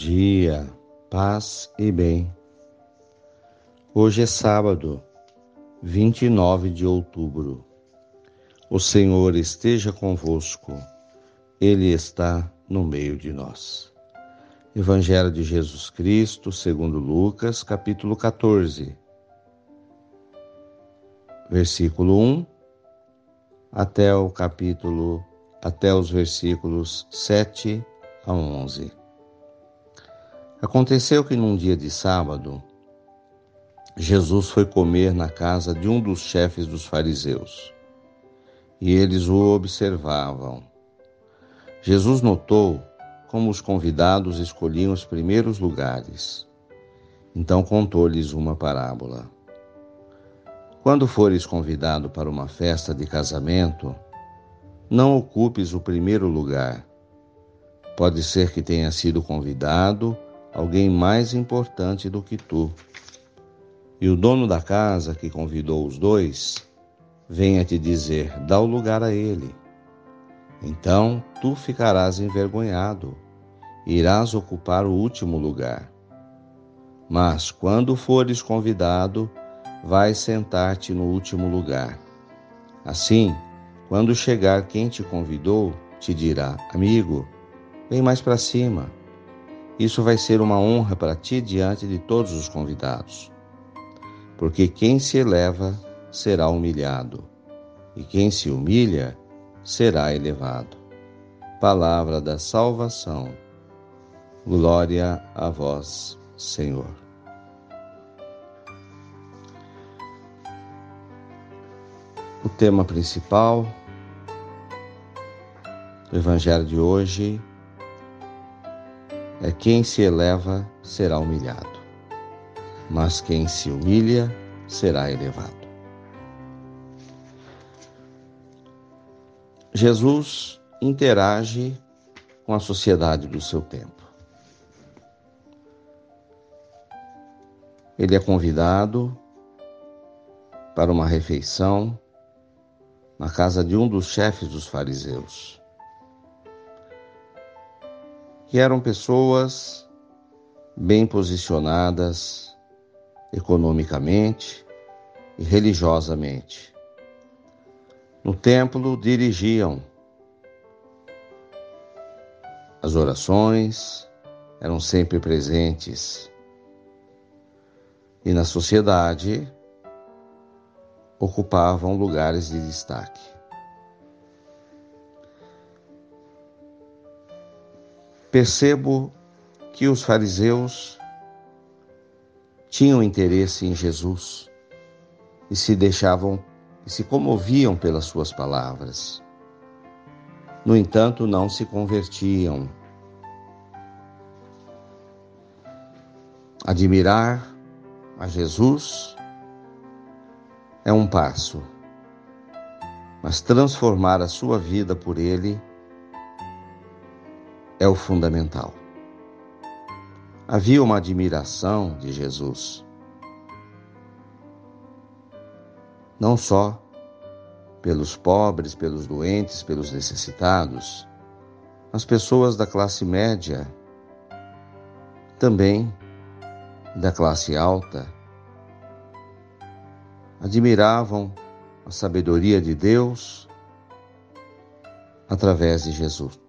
dia, paz e bem. Hoje é sábado, 29 de outubro. O Senhor esteja convosco, Ele está no meio de nós. Evangelho de Jesus Cristo, segundo Lucas, capítulo 14, versículo 1 até o capítulo, até os versículos 7 a 11. Aconteceu que num dia de sábado, Jesus foi comer na casa de um dos chefes dos fariseus. E eles o observavam. Jesus notou como os convidados escolhiam os primeiros lugares. Então contou-lhes uma parábola. Quando fores convidado para uma festa de casamento, não ocupes o primeiro lugar. Pode ser que tenha sido convidado alguém mais importante do que tu. E o dono da casa que convidou os dois venha te dizer: dá o lugar a ele. Então tu ficarás envergonhado, irás ocupar o último lugar. Mas quando fores convidado, vai sentar-te no último lugar. Assim, quando chegar quem te convidou, te dirá: Amigo, vem mais para cima isso vai ser uma honra para ti diante de todos os convidados. Porque quem se eleva será humilhado, e quem se humilha será elevado. Palavra da salvação. Glória a vós, Senhor. O tema principal do Evangelho de hoje é quem se eleva será humilhado, mas quem se humilha será elevado. Jesus interage com a sociedade do seu tempo. Ele é convidado para uma refeição na casa de um dos chefes dos fariseus que eram pessoas bem posicionadas economicamente e religiosamente. No templo dirigiam as orações, eram sempre presentes. E na sociedade ocupavam lugares de destaque. Percebo que os fariseus tinham interesse em Jesus e se deixavam e se comoviam pelas suas palavras. No entanto, não se convertiam. Admirar a Jesus é um passo, mas transformar a sua vida por Ele é o fundamental. Havia uma admiração de Jesus, não só pelos pobres, pelos doentes, pelos necessitados, as pessoas da classe média, também da classe alta, admiravam a sabedoria de Deus através de Jesus.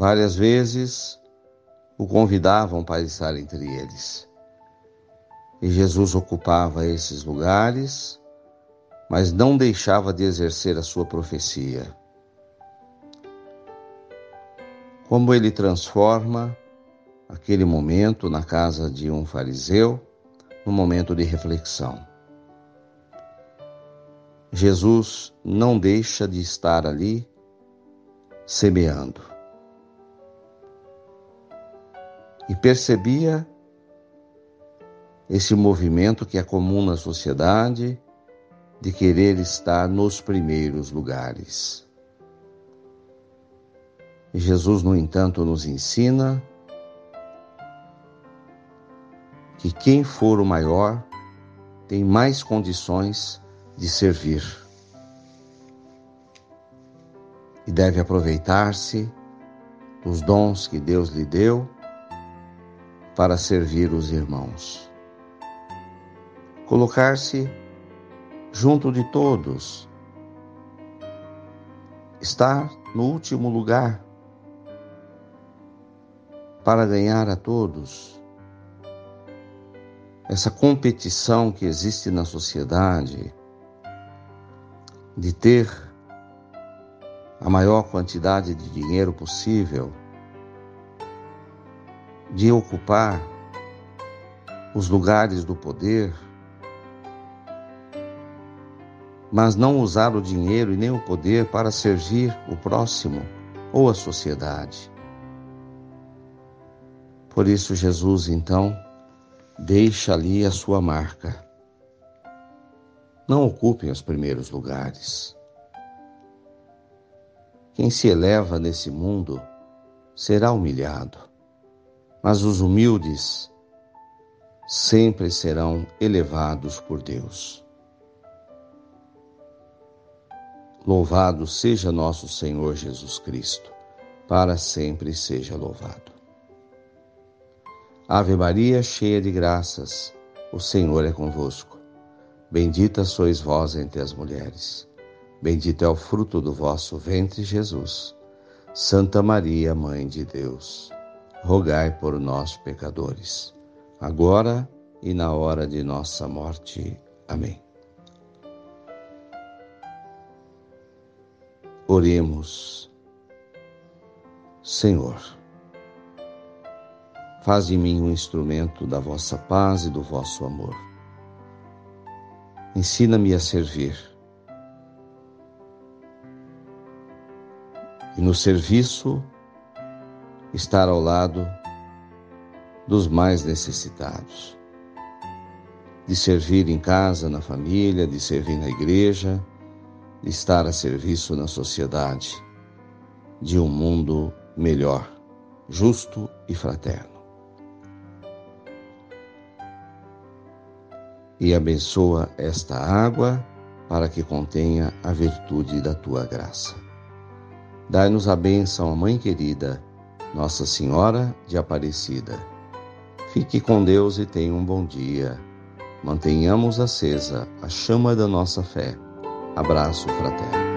Várias vezes o convidavam para estar entre eles. E Jesus ocupava esses lugares, mas não deixava de exercer a sua profecia. Como ele transforma aquele momento na casa de um fariseu num momento de reflexão. Jesus não deixa de estar ali semeando. E percebia esse movimento que é comum na sociedade de querer estar nos primeiros lugares. E Jesus, no entanto, nos ensina que quem for o maior tem mais condições de servir e deve aproveitar-se dos dons que Deus lhe deu para servir os irmãos. Colocar-se junto de todos, estar no último lugar para ganhar a todos. Essa competição que existe na sociedade de ter a maior quantidade de dinheiro possível, de ocupar os lugares do poder, mas não usar o dinheiro e nem o poder para servir o próximo ou a sociedade. Por isso, Jesus então deixa ali a sua marca. Não ocupem os primeiros lugares. Quem se eleva nesse mundo será humilhado, mas os humildes sempre serão elevados por Deus. Louvado seja nosso Senhor Jesus Cristo, para sempre seja louvado. Ave Maria, cheia de graças, o Senhor é convosco. Bendita sois vós entre as mulheres. Bendito é o fruto do vosso ventre, Jesus. Santa Maria, Mãe de Deus, rogai por nós, pecadores, agora e na hora de nossa morte. Amém. Oremos. Senhor, faz de mim um instrumento da vossa paz e do vosso amor. Ensina-me a servir e no serviço estar ao lado dos mais necessitados, de servir em casa, na família, de servir na igreja, de estar a serviço na sociedade, de um mundo melhor, justo e fraterno. E abençoa esta água para que contenha a virtude da tua graça. Dai-nos a bênção, Mãe querida, Nossa Senhora de Aparecida. Fique com Deus e tenha um bom dia. Mantenhamos acesa a chama da nossa fé. Abraço fraterno.